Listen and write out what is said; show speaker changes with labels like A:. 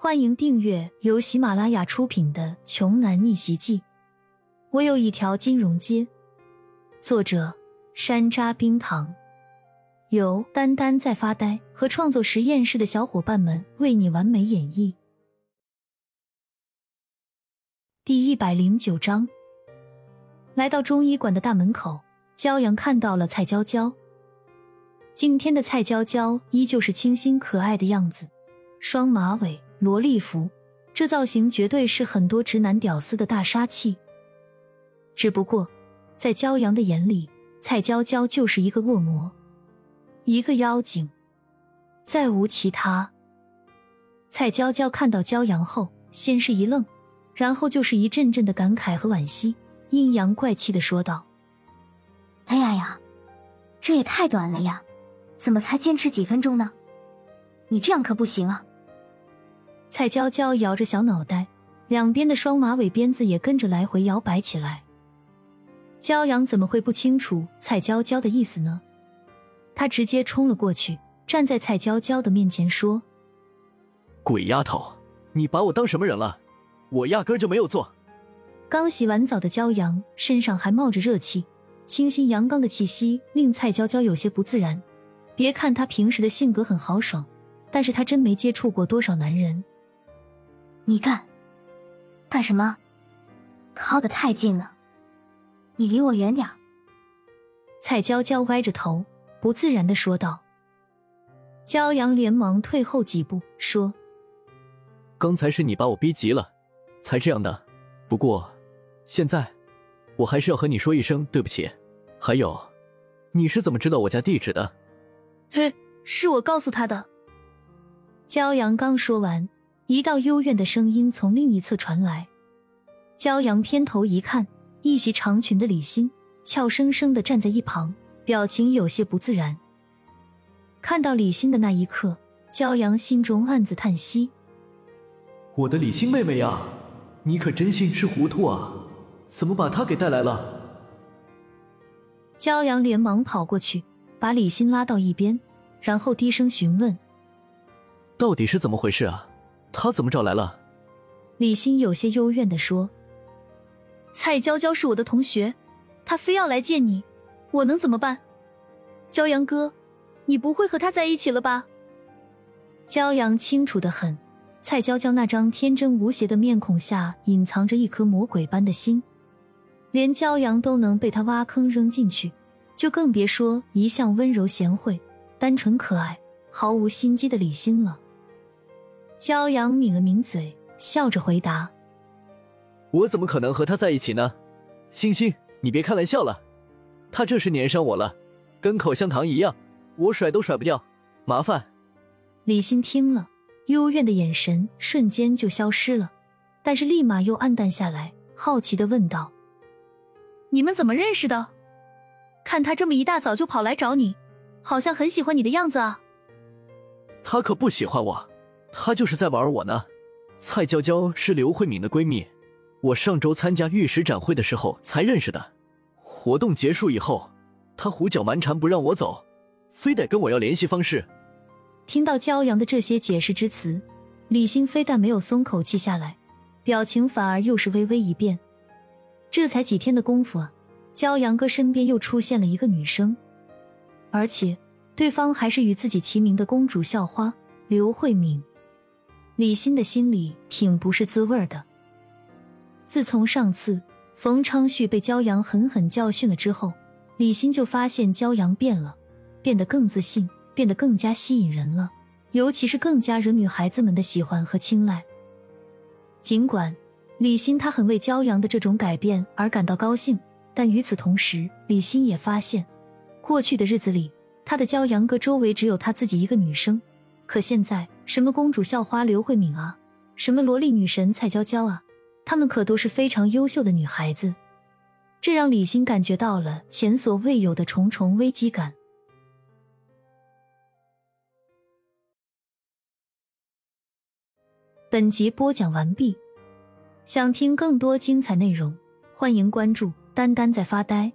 A: 欢迎订阅由喜马拉雅出品的《穷男逆袭记》。我有一条金融街。作者：山楂冰糖，由丹丹在发呆和创作实验室的小伙伴们为你完美演绎。第一百零九章，来到中医馆的大门口，骄阳看到了蔡娇娇。今天的蔡娇娇依旧是清新可爱的样子，双马尾。萝莉服，这造型绝对是很多直男屌丝的大杀器。只不过，在骄阳的眼里，蔡娇娇就是一个恶魔，一个妖精，再无其他。蔡娇娇看到骄阳后，先是一愣，然后就是一阵阵的感慨和惋惜，阴阳怪气的说道：“
B: 哎呀呀，这也太短了呀，怎么才坚持几分钟呢？你这样可不行啊！”
A: 蔡娇娇摇着小脑袋，两边的双马尾辫子也跟着来回摇摆起来。骄阳怎么会不清楚蔡娇娇的意思呢？他直接冲了过去，站在蔡娇娇的面前说：“
C: 鬼丫头，你把我当什么人了？我压根就没有做。”
A: 刚洗完澡的骄阳身上还冒着热气，清新阳刚的气息令蔡娇娇有些不自然。别看他平时的性格很豪爽，但是他真没接触过多少男人。
B: 你干干什么？靠得太近了，你离我远点
A: 蔡娇娇歪着头，不自然的说道。骄阳连忙退后几步，说：“
C: 刚才是你把我逼急了，才这样的。不过，现在我还是要和你说一声对不起。还有，你是怎么知道我家地址的？”“
A: 嘿，是我告诉他的。”骄阳刚说完。一道幽怨的声音从另一侧传来，骄阳偏头一看，一袭长裙的李欣俏生生的站在一旁，表情有些不自然。看到李欣的那一刻，骄阳心中暗自叹息：“
C: 我的李欣妹妹呀，你可真心是糊涂啊！怎么把她给带来了？”
A: 骄阳连忙跑过去，把李欣拉到一边，然后低声询问：“
C: 到底是怎么回事啊？”他怎么找来了？
A: 李欣有些幽怨的说：“蔡娇娇是我的同学，她非要来见你，我能怎么办？骄阳哥，你不会和他在一起了吧？”骄阳清楚的很，蔡娇娇那张天真无邪的面孔下隐藏着一颗魔鬼般的心，连骄阳都能被他挖坑扔进去，就更别说一向温柔贤惠、单纯可爱、毫无心机的李欣了。骄阳抿了抿嘴，笑着回答：“
C: 我怎么可能和他在一起呢？星星，你别开玩笑了，他这是粘上我了，跟口香糖一样，我甩都甩不掉，麻烦。”
A: 李欣听了，幽怨的眼神瞬间就消失了，但是立马又暗淡下来，好奇的问道：“你们怎么认识的？看他这么一大早就跑来找你，好像很喜欢你的样子啊。”
C: 他可不喜欢我。他就是在玩我呢。蔡娇娇是刘慧敏的闺蜜，我上周参加玉石展会的时候才认识的。活动结束以后，他胡搅蛮缠不让我走，非得跟我要联系方式。
A: 听到骄阳的这些解释之词，李欣非但没有松口气下来，表情反而又是微微一变。这才几天的功夫啊，骄阳哥身边又出现了一个女生，而且对方还是与自己齐名的公主校花刘慧敏。李欣的心里挺不是滋味的。自从上次冯昌旭被骄阳狠狠教训了之后，李欣就发现骄阳变了，变得更自信，变得更加吸引人了，尤其是更加惹女孩子们的喜欢和青睐。尽管李欣她很为骄阳的这种改变而感到高兴，但与此同时，李欣也发现，过去的日子里，他的骄阳哥周围只有他自己一个女生。可现在，什么公主校花刘慧敏啊，什么萝莉女神蔡娇娇啊，她们可都是非常优秀的女孩子，这让李欣感觉到了前所未有的重重危机感。本集播讲完毕，想听更多精彩内容，欢迎关注“丹丹在发呆”。